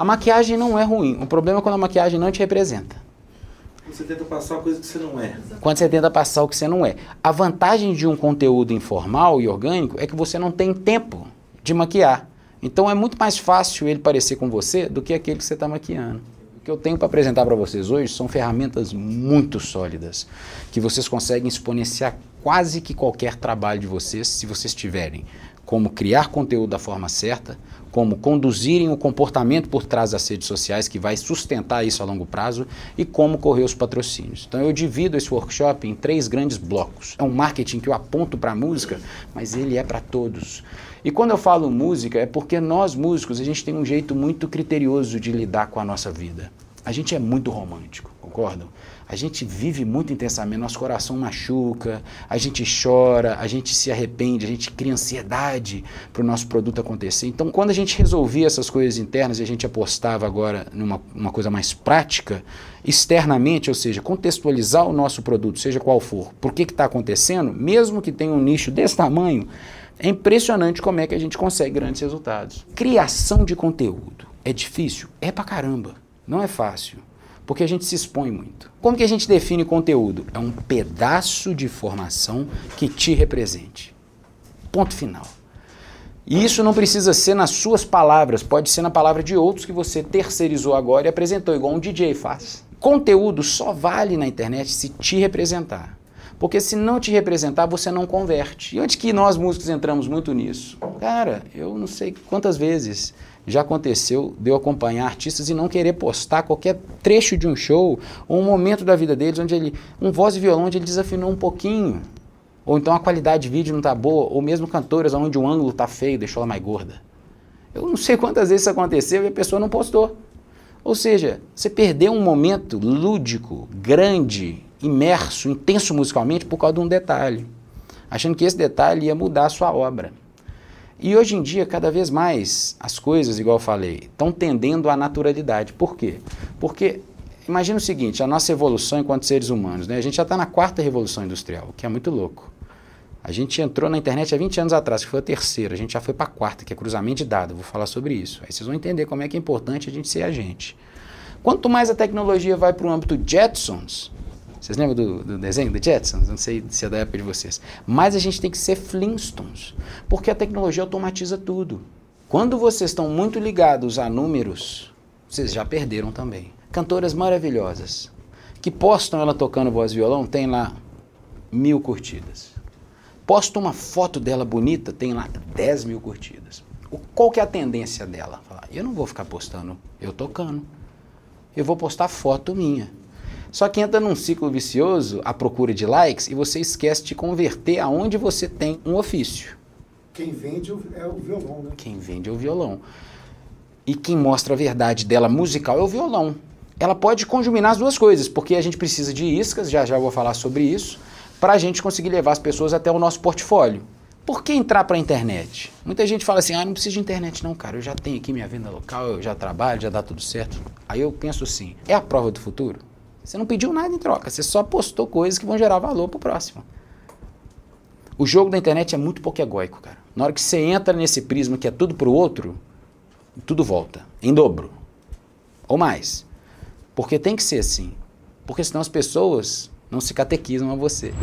A maquiagem não é ruim. O problema é quando a maquiagem não te representa. Você tenta passar uma coisa que você não é. Quando você tenta passar o que você não é. A vantagem de um conteúdo informal e orgânico é que você não tem tempo de maquiar. Então é muito mais fácil ele parecer com você do que aquele que você está maquiando. O que eu tenho para apresentar para vocês hoje são ferramentas muito sólidas, que vocês conseguem exponenciar quase que qualquer trabalho de vocês, se vocês tiverem como criar conteúdo da forma certa, como conduzirem o comportamento por trás das redes sociais, que vai sustentar isso a longo prazo, e como correr os patrocínios. Então eu divido esse workshop em três grandes blocos. É um marketing que eu aponto para a música, mas ele é para todos. E quando eu falo música, é porque nós músicos, a gente tem um jeito muito criterioso de lidar com a nossa vida. A gente é muito romântico, concordam? A gente vive muito intensamente, nosso coração machuca, a gente chora, a gente se arrepende, a gente cria ansiedade para o nosso produto acontecer. Então, quando a gente resolvia essas coisas internas e a gente apostava agora numa uma coisa mais prática, externamente, ou seja, contextualizar o nosso produto, seja qual for, por que está acontecendo, mesmo que tenha um nicho desse tamanho, é impressionante como é que a gente consegue grandes resultados. Criação de conteúdo é difícil? É pra caramba. Não é fácil, porque a gente se expõe muito. Como que a gente define conteúdo? É um pedaço de informação que te represente. Ponto final. E isso não precisa ser nas suas palavras, pode ser na palavra de outros que você terceirizou agora e apresentou, igual um DJ faz. Conteúdo só vale na internet se te representar. Porque se não te representar, você não converte. E onde que nós músicos entramos muito nisso? Cara, eu não sei quantas vezes já aconteceu de eu acompanhar artistas e não querer postar qualquer trecho de um show ou um momento da vida deles onde ele, um voz e violão onde ele desafinou um pouquinho. Ou então a qualidade de vídeo não está boa, ou mesmo cantoras onde o ângulo está feio, deixou ela mais gorda. Eu não sei quantas vezes isso aconteceu e a pessoa não postou. Ou seja, você perdeu um momento lúdico, grande, imerso, intenso musicalmente por causa de um detalhe, achando que esse detalhe ia mudar a sua obra. E hoje em dia, cada vez mais, as coisas, igual eu falei, estão tendendo à naturalidade. Por quê? Porque, imagina o seguinte, a nossa evolução enquanto seres humanos, né? a gente já está na quarta revolução industrial, o que é muito louco. A gente entrou na internet há 20 anos atrás, que foi a terceira, a gente já foi para a quarta, que é cruzamento de dados, vou falar sobre isso. Aí vocês vão entender como é que é importante a gente ser a gente. Quanto mais a tecnologia vai para o âmbito Jetsons, vocês lembram do, do, desenho do Jetsons? Não sei se é da época de vocês. Mas a gente tem que ser Flintstones, porque a tecnologia automatiza tudo. Quando vocês estão muito ligados a números, vocês já perderam também. Cantoras maravilhosas, que postam ela tocando voz e violão, tem lá mil curtidas. Posta uma foto dela bonita, tem lá 10 mil curtidas. Qual que é a tendência dela? Eu não vou ficar postando eu tocando. Eu vou postar foto minha. Só que entra num ciclo vicioso à procura de likes e você esquece de converter aonde você tem um ofício. Quem vende é o violão, né? Quem vende é o violão. E quem mostra a verdade dela musical é o violão. Ela pode conjuminar as duas coisas, porque a gente precisa de iscas, já já vou falar sobre isso, para a gente conseguir levar as pessoas até o nosso portfólio. Por que entrar para a internet? Muita gente fala assim: ah, não preciso de internet, não, cara. Eu já tenho aqui minha venda local, eu já trabalho, já dá tudo certo. Aí eu penso assim: é a prova do futuro? Você não pediu nada em troca, você só postou coisas que vão gerar valor para o próximo. O jogo da internet é muito pouco egóico, cara. Na hora que você entra nesse prisma que é tudo para o outro, tudo volta, em dobro. Ou mais. Porque tem que ser assim. Porque senão as pessoas não se catequizam a você.